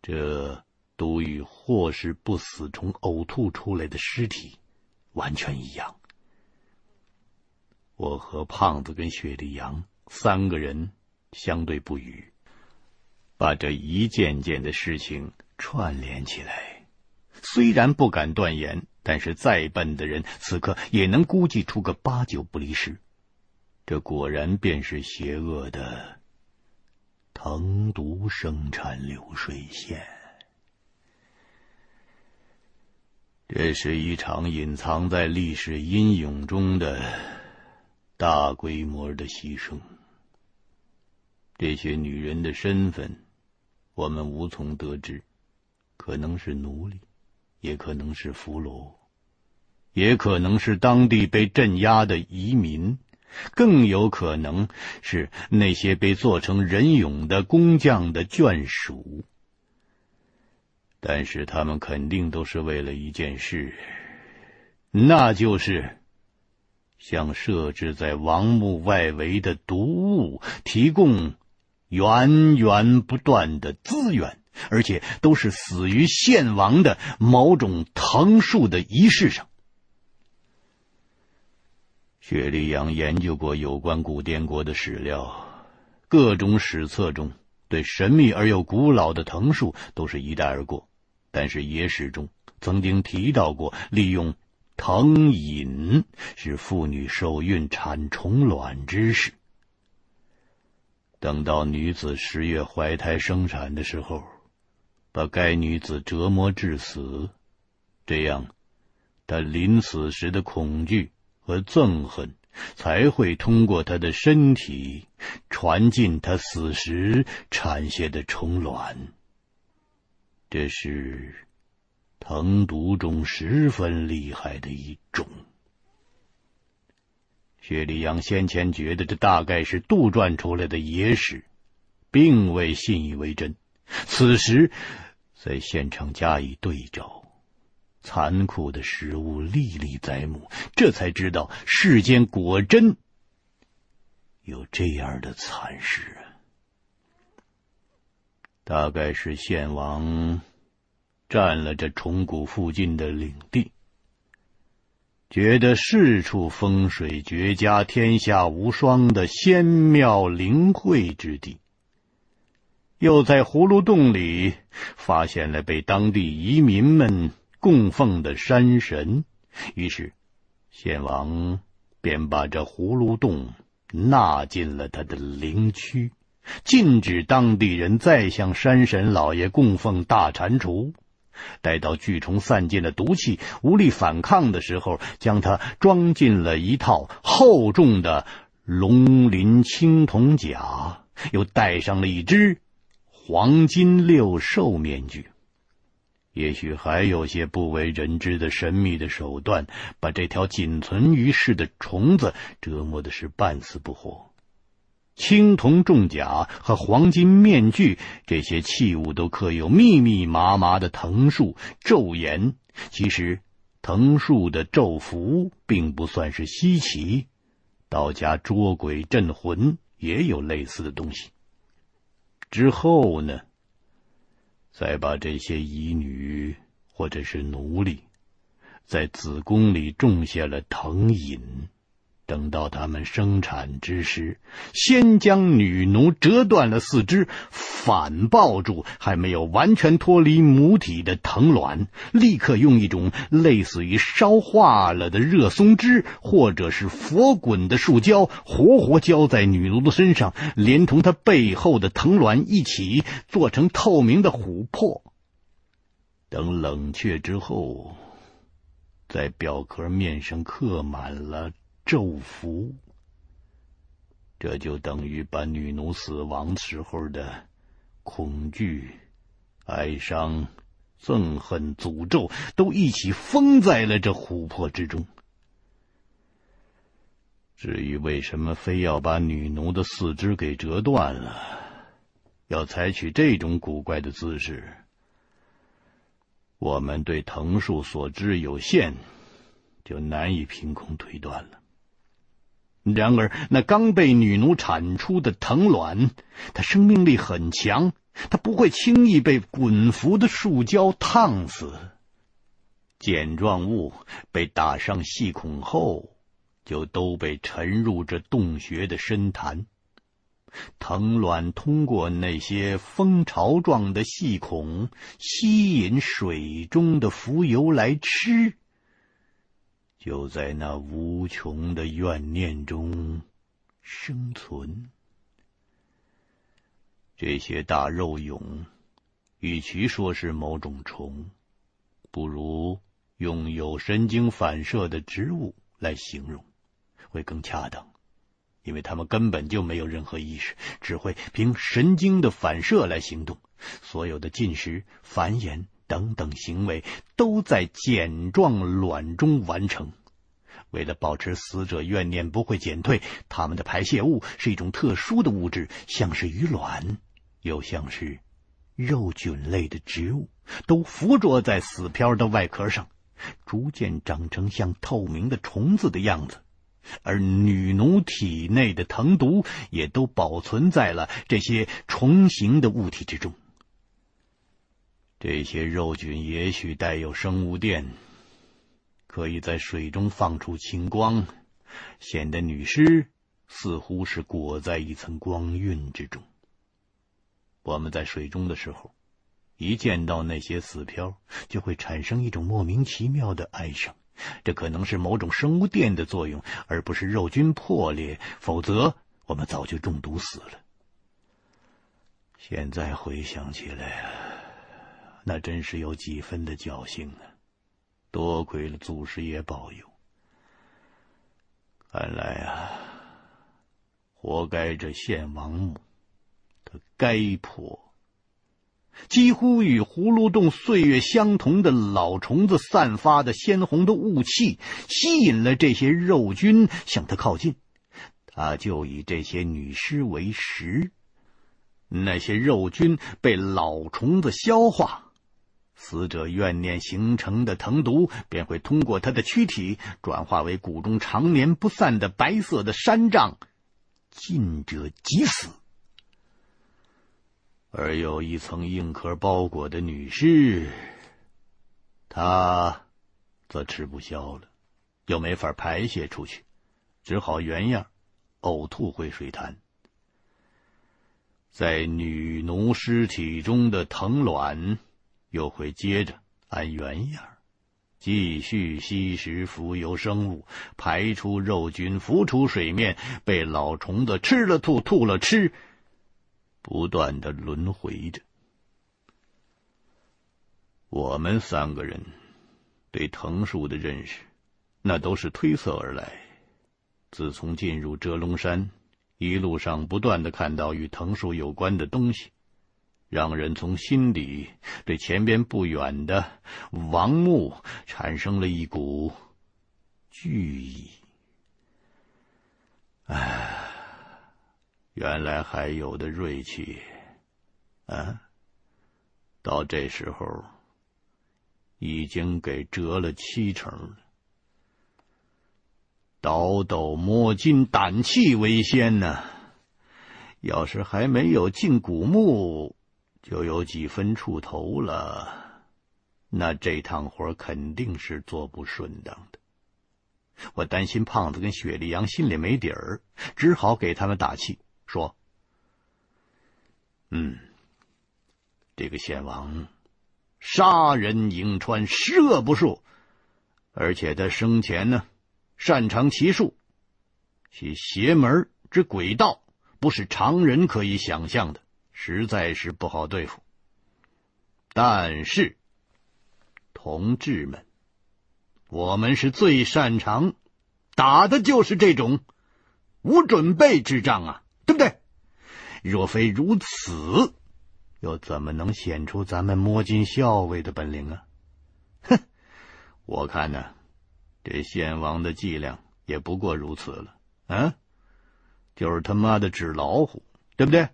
这都与霍氏不死虫呕吐出来的尸体完全一样。我和胖子跟雪莉杨三个人相对不语，把这一件件的事情串联起来。虽然不敢断言，但是再笨的人此刻也能估计出个八九不离十。这果然便是邪恶的藤毒生产流水线。这是一场隐藏在历史阴影中的大规模的牺牲。这些女人的身份，我们无从得知，可能是奴隶，也可能是俘虏，也可能是当地被镇压的移民。更有可能是那些被做成人俑的工匠的眷属，但是他们肯定都是为了一件事，那就是向设置在王墓外围的毒物提供源源不断的资源，而且都是死于献王的某种藤树的仪式上。雪莉杨研究过有关古滇国的史料，各种史册中对神秘而又古老的藤树都是一带而过，但是野史中曾经提到过利用藤引是妇女受孕产虫卵之事。等到女子十月怀胎生产的时候，把该女子折磨致死，这样她临死时的恐惧。和憎恨才会通过他的身体传进他死时产下的虫卵。这是藤毒中十分厉害的一种。薛礼阳先前觉得这大概是杜撰出来的野史，并未信以为真。此时在现场加以对照。残酷的事物历历在目，这才知道世间果真有这样的惨事啊！大概是献王占了这虫谷附近的领地，觉得是处风水绝佳、天下无双的仙庙灵会之地，又在葫芦洞里发现了被当地移民们。供奉的山神，于是献王便把这葫芦洞纳进了他的灵区，禁止当地人再向山神老爷供奉大蟾蜍。待到巨虫散尽了毒气，无力反抗的时候，将它装进了一套厚重的龙鳞青铜甲，又戴上了一只黄金六兽面具。也许还有些不为人知的神秘的手段，把这条仅存于世的虫子折磨的是半死不活。青铜重甲和黄金面具这些器物都刻有密密麻麻的藤树咒言。其实藤树的咒符并不算是稀奇，道家捉鬼镇魂也有类似的东西。之后呢？再把这些乙女或者是奴隶，在子宫里种下了藤引。等到他们生产之时，先将女奴折断了四肢，反抱住还没有完全脱离母体的藤卵，立刻用一种类似于烧化了的热松枝或者是佛滚的树胶，活活浇在女奴的身上，连同她背后的藤卵一起做成透明的琥珀。等冷却之后，在表壳面上刻满了。咒符，这就等于把女奴死亡时候的恐惧、哀伤、憎恨、诅咒都一起封在了这琥珀之中。至于为什么非要把女奴的四肢给折断了，要采取这种古怪的姿势，我们对藤树所知有限，就难以凭空推断了。然而，那刚被女奴产出的藤卵，它生命力很强，它不会轻易被滚浮的树胶烫死。碱状物被打上细孔后，就都被沉入这洞穴的深潭。藤卵通过那些蜂巢状的细孔，吸引水中的浮游来吃。就在那无穷的怨念中生存。这些大肉蛹，与其说是某种虫，不如用有神经反射的植物来形容，会更恰当。因为它们根本就没有任何意识，只会凭神经的反射来行动。所有的进食、繁衍等等行为都在碱状卵中完成。为了保持死者怨念不会减退，它们的排泄物是一种特殊的物质，像是鱼卵，又像是肉菌类的植物，都附着在死漂的外壳上，逐渐长成像透明的虫子的样子。而女奴体内的藤毒也都保存在了这些虫形的物体之中。这些肉菌也许带有生物电，可以在水中放出青光，显得女尸似乎是裹在一层光晕之中。我们在水中的时候，一见到那些死漂，就会产生一种莫名其妙的哀伤。这可能是某种生物电的作用，而不是肉菌破裂，否则我们早就中毒死了。现在回想起来，那真是有几分的侥幸啊！多亏了祖师爷保佑。看来啊，活该这献王墓，他该破。几乎与葫芦洞岁月相同的老虫子散发的鲜红的雾气，吸引了这些肉菌向他靠近。他就以这些女尸为食，那些肉菌被老虫子消化，死者怨念形成的藤毒便会通过他的躯体转化为骨中常年不散的白色的山状，近者即死。而有一层硬壳包裹的女尸，她则吃不消了，又没法排泄出去，只好原样呕吐回水潭。在女奴尸体中的藤卵，又会接着按原样继续吸食浮游生物，排出肉菌，浮出水面，被老虫子吃了吐，吐了吃。不断的轮回着。我们三个人对藤树的认识，那都是推测而来。自从进入遮龙山，一路上不断的看到与藤树有关的东西，让人从心里对前边不远的王墓产生了一股惧意。唉。原来还有的锐气，啊！到这时候已经给折了七成了。倒斗摸金，胆气为先呐、要是还没有进古墓，就有几分出头了，那这趟活肯定是做不顺当的。我担心胖子跟雪莉杨心里没底儿，只好给他们打气。说：“嗯，这个献王杀人龈川，十恶不赦，而且他生前呢擅长骑术，其邪门之诡道不是常人可以想象的，实在是不好对付。但是，同志们，我们是最擅长打的就是这种无准备之仗啊！”对不对？若非如此，又怎么能显出咱们摸金校尉的本领啊？哼，我看呢，这献王的伎俩也不过如此了。啊，就是他妈的纸老虎，对不对？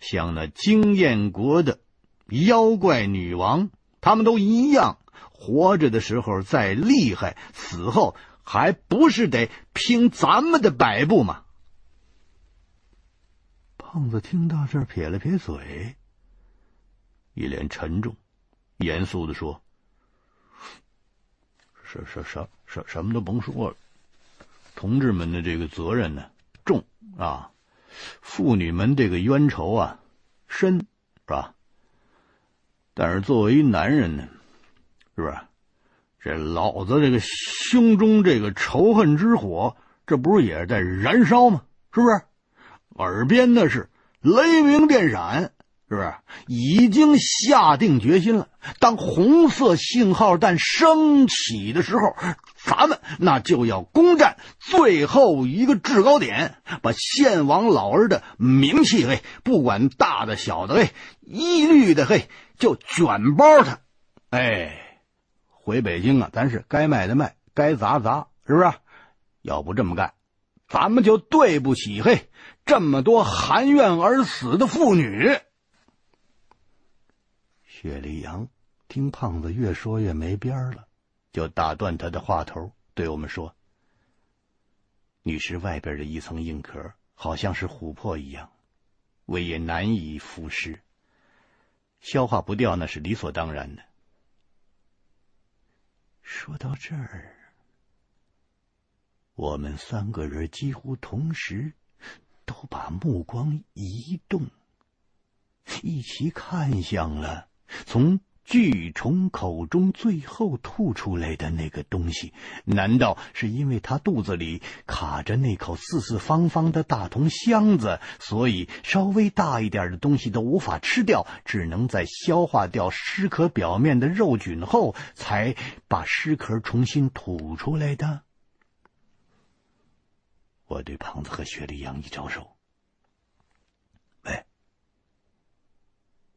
像那经验国的妖怪女王，他们都一样，活着的时候再厉害，死后还不是得拼咱们的摆布吗？胖子听到这儿，撇了撇嘴，一脸沉重，严肃地说：“什什什什什么都甭说了，同志们的这个责任呢重啊，妇女们这个冤仇啊深，是吧？但是作为一男人呢，是不是？这老子这个胸中这个仇恨之火，这不是也是在燃烧吗？是不是？耳边的是雷鸣电闪。”是不是已经下定决心了？当红色信号弹升起的时候，咱们那就要攻占最后一个制高点，把献王老儿的名气嘿，不管大的小的嘿，一律的嘿就卷包他。哎，回北京啊，咱是该卖的卖，该砸砸，是不是？要不这么干，咱们就对不起嘿这么多含冤而死的妇女。雪莉杨听胖子越说越没边了，就打断他的话头，对我们说：“女尸外边的一层硬壳，好像是琥珀一样，胃也难以腐蚀，消化不掉，那是理所当然的。”说到这儿，我们三个人几乎同时都把目光移动，一起看向了。从巨虫口中最后吐出来的那个东西，难道是因为它肚子里卡着那口四四方方的大铜箱子，所以稍微大一点的东西都无法吃掉，只能在消化掉尸壳表面的肉菌后，才把尸壳重新吐出来的？我对胖子和雪莉杨一招手：“喂，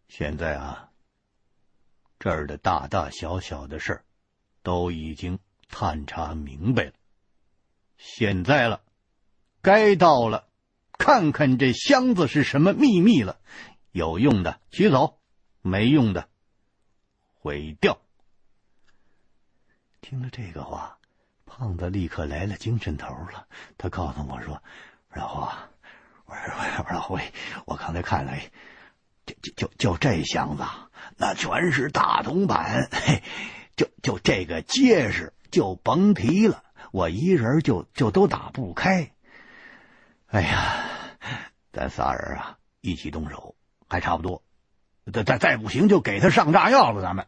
现在啊。”这儿的大大小小的事儿，都已经探查明白了。现在了，该到了，看看这箱子是什么秘密了。有用的取走，没用的毁掉。听了这个话，胖子立刻来了精神头了。他告诉我说：“老胡，我说我说老胡，我刚才看了。”就就就这箱子，那全是大铜板，嘿，就就这个结实，就甭提了。我一人就就都打不开。哎呀，咱仨人啊，一起动手还差不多。再再再不行，就给他上炸药了。咱们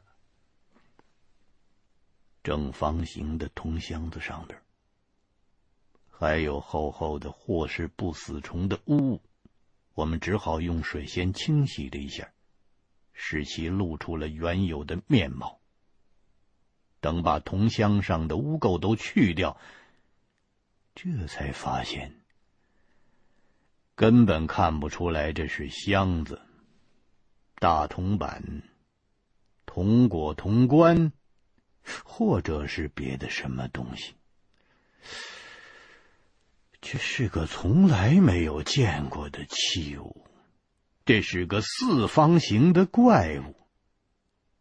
正方形的铜箱子上边，还有厚厚的或是不死虫的污。我们只好用水先清洗了一下，使其露出了原有的面貌。等把铜箱上的污垢都去掉，这才发现根本看不出来这是箱子、大铜板、铜果、铜棺，或者是别的什么东西。这是个从来没有见过的器物，这是个四方形的怪物，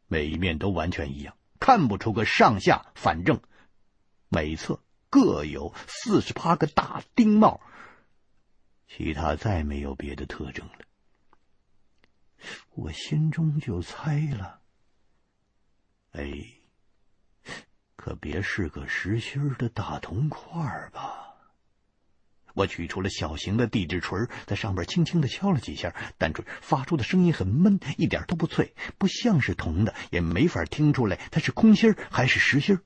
每一面都完全一样，看不出个上下反正，每侧各有四十八个大钉帽，其他再没有别的特征了。我心中就猜了，哎，可别是个实心的大铜块吧？我取出了小型的地质锤，在上边轻轻的敲了几下，但锤发出的声音很闷，一点都不脆，不像是铜的，也没法听出来它是空心还是实心。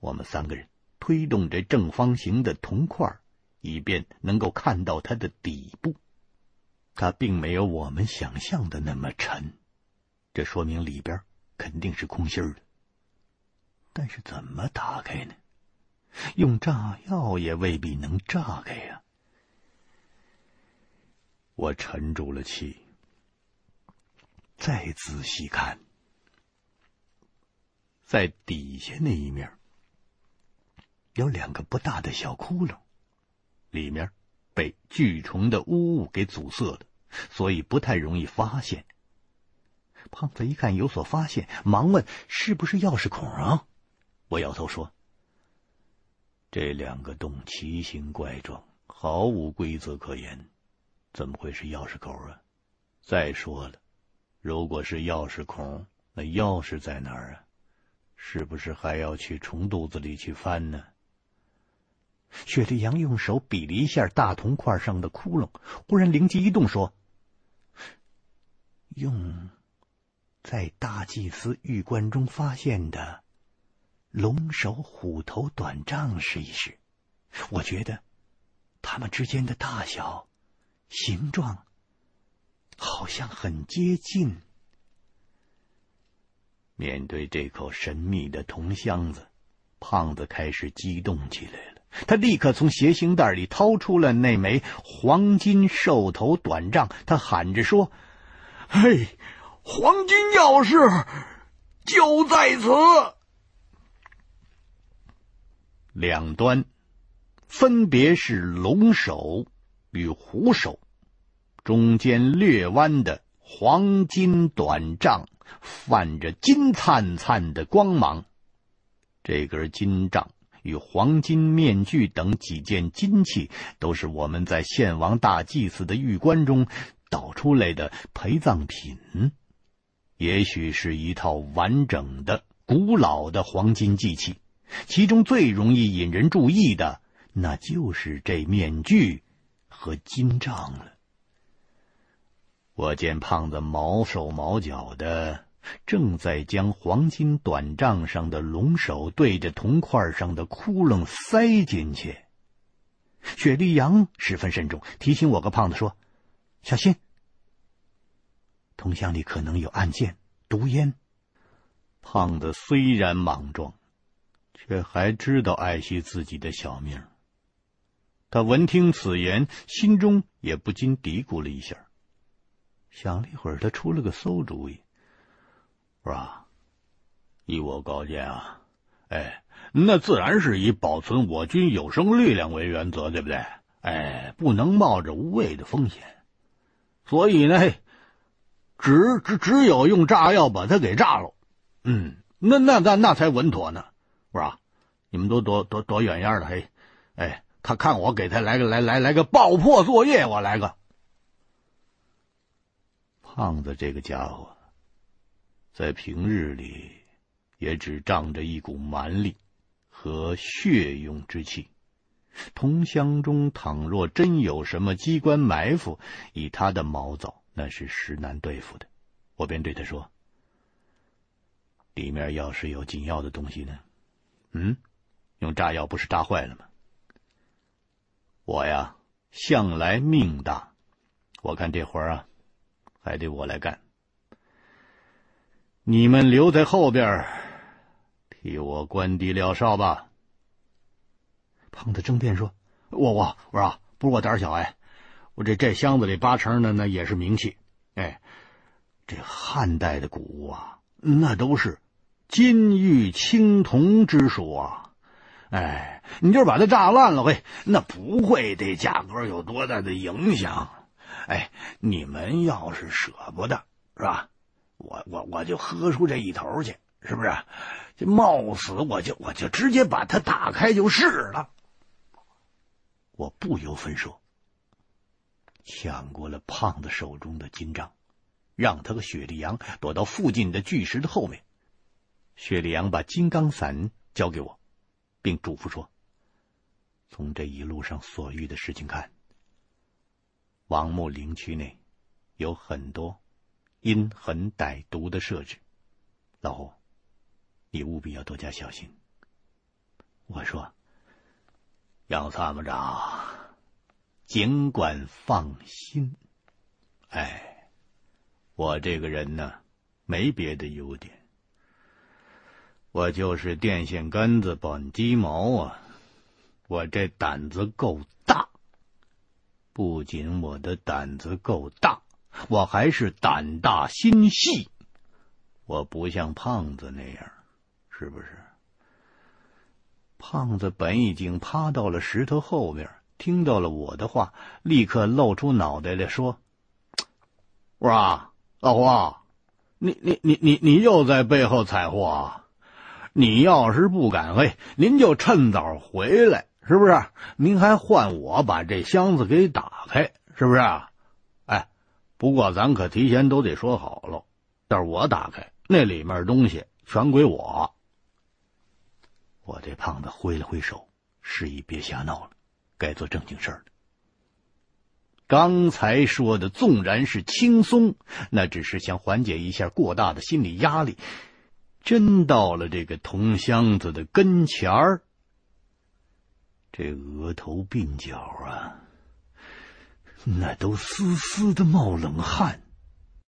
我们三个人推动着正方形的铜块，以便能够看到它的底部。它并没有我们想象的那么沉，这说明里边肯定是空心的。但是怎么打开呢？用炸药也未必能炸开呀！我沉住了气，再仔细看，在底下那一面有两个不大的小窟窿，里面被巨虫的污物给阻塞了，所以不太容易发现。胖子一看有所发现，忙问：“是不是钥匙孔啊？”我摇头说。这两个洞奇形怪状，毫无规则可言，怎么会是钥匙口啊？再说了，如果是钥匙孔，那钥匙在哪儿啊？是不是还要去虫肚子里去翻呢？雪莉杨用手比了一下大铜块上的窟窿，忽然灵机一动，说：“用在大祭司玉棺中发现的龙首虎头短杖试一试。我觉得它们之间的大小、形状好像很接近。”面对这口神秘的铜箱子，胖子开始激动起来了。他立刻从鞋星袋里掏出了那枚黄金兽头短杖，他喊着说：“嘿，黄金钥匙就在此！”两端分别是龙首与虎首，中间略弯的黄金短杖。泛着金灿灿的光芒，这根金杖与黄金面具等几件金器，都是我们在献王大祭司的玉棺中导出来的陪葬品。也许是一套完整的、古老的黄金祭器，其中最容易引人注意的，那就是这面具和金杖了。我见胖子毛手毛脚的，正在将黄金短杖上的龙首对着铜块上的窟窿塞进去。雪莉杨十分慎重，提醒我个胖子说：“小心，铜箱里可能有暗箭、毒烟。”胖子虽然莽撞，却还知道爱惜自己的小命。他闻听此言，心中也不禁嘀咕了一下。想了一会儿，他出了个馊主意，是吧？依我高见啊，哎，那自然是以保存我军有生力量为原则，对不对？哎，不能冒着无谓的风险。所以呢，只只只有用炸药把它给炸了。嗯，那那那那才稳妥呢，是吧？你们都躲躲躲远远的，嘿，哎，他看我给他来个来来来个爆破作业，我来个。胖子这个家伙，在平日里也只仗着一股蛮力和血勇之气。同乡中倘若真有什么机关埋伏，以他的毛躁，那是实难对付的。我便对他说：“里面要是有紧要的东西呢？嗯，用炸药不是炸坏了吗？我呀，向来命大，我看这活儿啊。”还得我来干，你们留在后边，替我关低料哨吧。胖子争辩说：“我我我说，不是我胆小哎，我这这箱子里八成的那也是名器，哎，这汉代的古物啊，那都是金玉青铜之属啊，哎，你就是把它炸烂了，喂，那不会对价格有多大的影响。”哎，你们要是舍不得，是吧？我我我就喝出这一头去，是不是？这冒死我就我就直接把它打开就是了。我不由分说，抢过了胖子手中的金杖，让他和雪莉杨躲到附近的巨石的后面。雪莉杨把金刚伞交给我，并嘱咐说：“从这一路上所遇的事情看。”王墓陵区内有很多阴狠歹毒的设置，老胡，你务必要多加小心。我说：“杨参谋长，尽管放心。哎，我这个人呢，没别的优点，我就是电线杆子绑鸡毛啊，我这胆子够大。”不仅我的胆子够大，我还是胆大心细。我不像胖子那样，是不是？胖子本已经趴到了石头后面，听到了我的话，立刻露出脑袋来说：“我说啊，老胡，你你你你你又在背后踩祸啊！你要是不敢，嘿，您就趁早回来。”是不是？您还换我把这箱子给打开？是不是？哎，不过咱可提前都得说好喽，但是我打开那里面东西全归我。我这胖子挥了挥手，示意别瞎闹了，该做正经事儿了。刚才说的纵然是轻松，那只是想缓解一下过大的心理压力。真到了这个铜箱子的跟前儿，这额头鬓角啊，那都丝丝的冒冷汗。